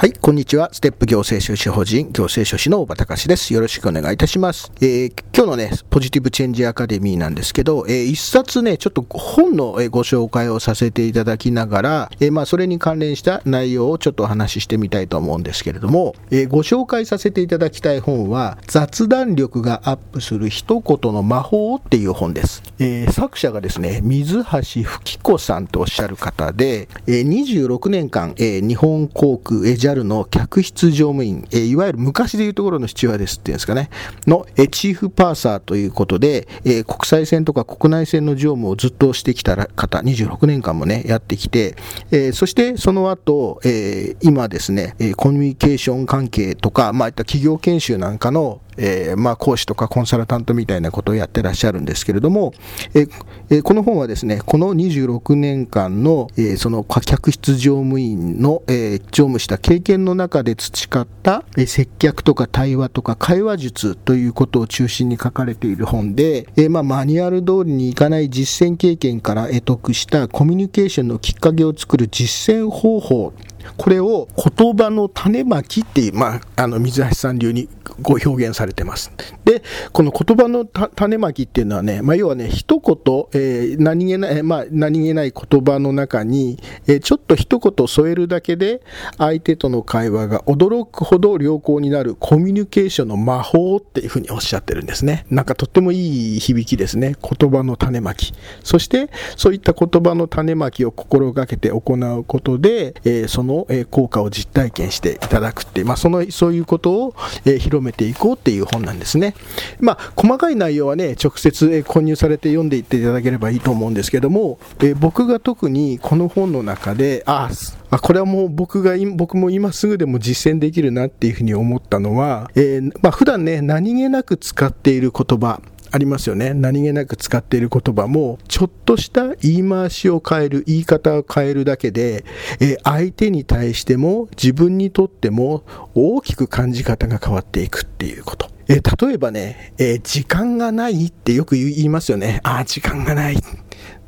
はい、こんにちは。ステップ行政書士法人行政書士の小畑隆です。よろしくお願いいたします。えー、今日のね、ポジティブチェンジアカデミーなんですけど、えー、一冊ね、ちょっと本のご紹介をさせていただきながら、えー、まあ、それに関連した内容をちょっとお話ししてみたいと思うんですけれども、えーご紹介させていただきたい本は、雑談力がアップする一言の魔法っていう本です。えー作者がですね、水橋吹子さんとおっしゃる方で、えー26年間、えー日本航空、え JAL の客室乗務員、えいわゆる昔でいうところの父親ですっていうんですかね、の、えチーフパーサーということで、え国際線とか国内線の乗務をずっとしてきた方、26年間もね、やってきて、えそしてその後、え今ですね、コミュニケーション関係とか、まあ、いった企業研修なんかのえー、まあ、講師とかコンサルタントみたいなことをやってらっしゃるんですけれども、えー、この本はですね、この26年間の、え、その客室乗務員の、え乗務した経験の中で培った、え接客とか対話とか会話術ということを中心に書かれている本で、えまあ、マニュアル通りにいかない実践経験から得得したコミュニケーションのきっかけを作る実践方法これを言葉の種まきっていう、まあ、あの水橋さん流にご表現されてます。で、この言葉の種まきっていうのはね、まあ、要はね、一言、えー、何気ない、まあ、何気ない言葉の中に、えー、ちょっと一言添えるだけで、相手との会話が驚くほど良好になるコミュニケーションの魔法っていうふうにおっしゃってるんですね。なんかとってもいい響きですね。言葉の種まき。そして、そういった言葉の種まきを心がけて行うことで、えー、そのの効果を実体験していただくっていう、まあ、そのそういうことを広めていこうっていう本なんですね。まあ、細かい内容はね、直接購入されて読んでいっていただければいいと思うんですけども、え僕が特にこの本の中で、ああ、これはもう僕が、僕も今すぐでも実践できるなっていうふうに思ったのは、えー、まあ、普段ね、何気なく使っている言葉、ありますよね。何気なく使っている言葉も、ちょっとした言い回しを変える、言い方を変えるだけで、え相手に対しても自分にとっても大きく感じ方が変わっていくっていうこと。え例えばね、え時間がないってよく言いますよね。ああ、時間がない。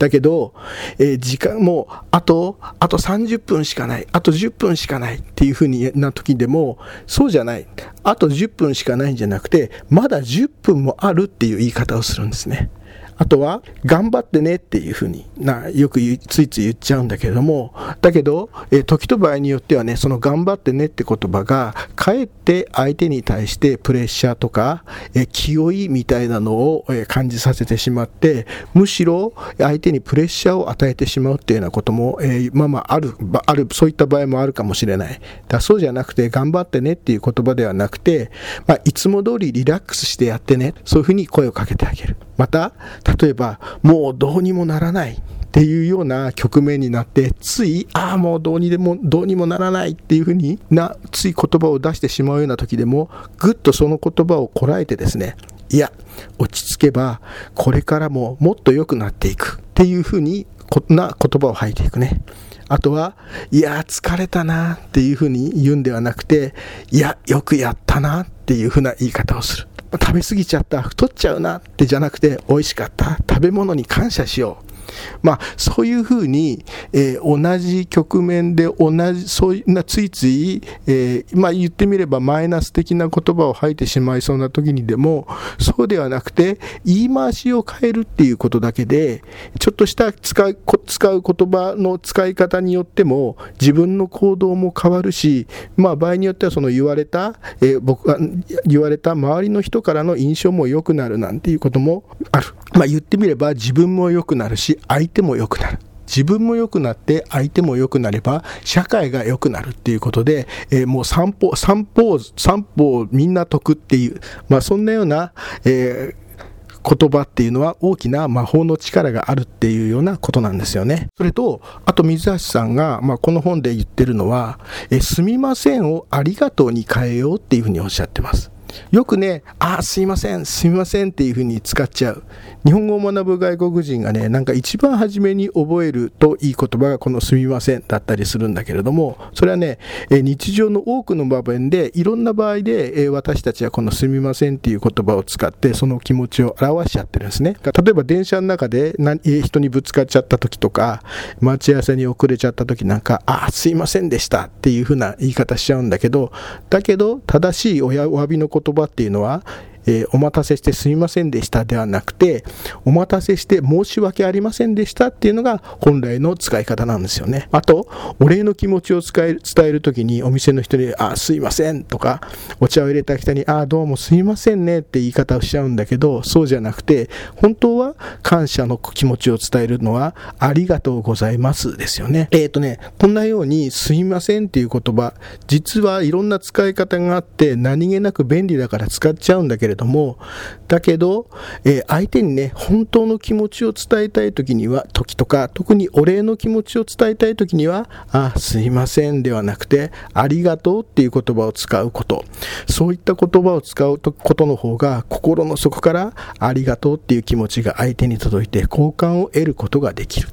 だけど、えー、時間もあと、あと30分しかない、あと10分しかないっていうふうな時でも、そうじゃない。あと10分しかないんじゃなくて、まだ10分もあるっていう言い方をするんですね。あとは、頑張ってねっていうふうにな、よくついつい言っちゃうんだけれども、だけど、え時と場合によってはね、その頑張ってねって言葉が、かえって相手に対してプレッシャーとか、え気負いみたいなのを、え感じさせてしまって、むしろ相手にプレッシャーを与えてしまうっていうようなことも、えまあまあある、ある、そういった場合もあるかもしれない。だそうじゃなくて、頑張ってねっていう言葉ではなくて、まあ、いつも通りリラックスしてやってね、そういうふうに声をかけてあげる。また、例えば、もうどうにもならない。っていうような局面になって、つい、ああ、もうどうにでも、どうにもならないっていうふうにな、つい言葉を出してしまうような時でも、ぐっとその言葉をこらえてですね、いや、落ち着けば、これからももっと良くなっていくっていうふうにな言葉を吐いていくね。あとは、いや、疲れたなっていうふうに言うんではなくて、いや、よくやったなっていうふうな言い方をする。食べ過ぎちゃった、太っちゃうな。ってじゃなくて、美味しかった、食べ物に感謝しよう。まあ、そういうふうに、えー、同じ局面で同じ、そういうな、ついつい、えー、まあ言ってみればマイナス的な言葉を吐いてしまいそうな時にでも、そうではなくて、言い回しを変えるっていうことだけで、ちょっとした使う使う言葉の使い方によっても、自分の行動も変わるし、まあ場合によってはその言われた、えー、僕が言われた周りの人からの印象も良くなるなんていうこともある。まあ言ってみれば自分も良くなるし、相手も良くなる。自分も良くなって相手も良くなれば社会が良くなるっていうことで、えー、もう散歩、散歩、散歩みんな得っていう、まあそんなような、えー言葉っていうのは大きな魔法の力があるっていうようなことなんですよね。それと、あと水橋さんが、まあ、この本で言ってるのは、えすみませんをありがとうに変えようっていうふうにおっしゃってます。よくね、ああ、すいません、すみませんっていうふうに使っちゃう。日本語を学ぶ外国人がね、なんか一番初めに覚えるといい言葉がこのすみませんだったりするんだけれども、それはね、日常の多くの場面で、いろんな場合で私たちはこのすみませんっていう言葉を使ってその気持ちを表しちゃってるんですね。例えば電車の中で人にぶつかっちゃった時とか、待ち合わせに遅れちゃった時なんか、ああ、すいませんでしたっていうふうな言い方しちゃうんだけど、だけど正しいお詫びの言葉っていうのは、えー、お待たせしてすみませんでしたではなくて、お待たせして申し訳ありませんでしたっていうのが本来の使い方なんですよね。あと、お礼の気持ちを伝える伝えるときにお店の人に、あ、すいませんとか、お茶を入れた人に、あ、どうもすいませんねって言い方をしちゃうんだけど、そうじゃなくて、本当は感謝の気持ちを伝えるのは、ありがとうございますですよね。えっ、ー、とね、こんなように、すいませんっていう言葉、実はいろんな使い方があって、何気なく便利だから使っちゃうんだけれどれども、だけど、えー、相手にね、本当の気持ちを伝えたい時には、時とか、特にお礼の気持ちを伝えたい時には、あ、すいませんではなくて、ありがとうっていう言葉を使うこと。そういった言葉を使うことの方が、心の底からありがとうっていう気持ちが相手に届いて、好感を得ることができる。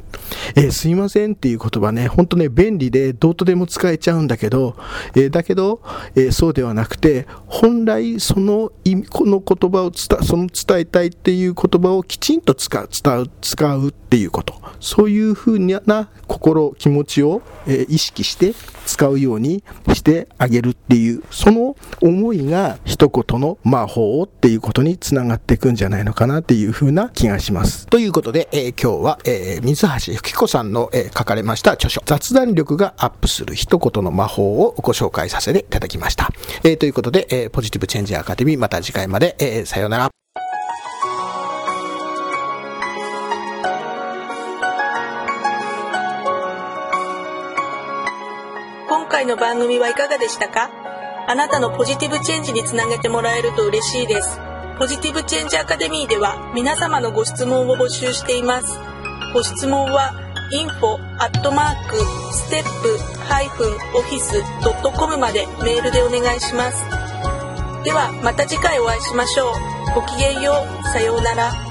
えー、すいませんっていう言葉ね、ほんとね、便利でどうとでも使えちゃうんだけど、えー、だけど、えー、そうではなくて、本来その意味、この言葉を伝、その伝えたいっていう言葉をきちんと使う、伝う、使うっていうこと。そういうふうな心、気持ちを、え意識して使うようにしてあげるっていう、その思いが一言の魔法っていうことにつながっていくんじゃないのかなっていうふうな気がします。ということで、え今日は、え水橋由紀子さんの、え書かれました著書、雑談力がアップする一言の魔法をご紹介させていただきました。え、ということで、え、ポジティブチェンジアカデミーまた次回まで、でえー、さようなら。今回の番組はいかがでしたか？あなたのポジティブチェンジにつなげてもらえると嬉しいです。ポジティブチェンジアカデミーでは皆様のご質問を募集しています。ご質問は info アットマークステップハイフンオフィスドットコムまでメールでお願いします。ではまた次回お会いしましょう。ごきげんよう。さようなら。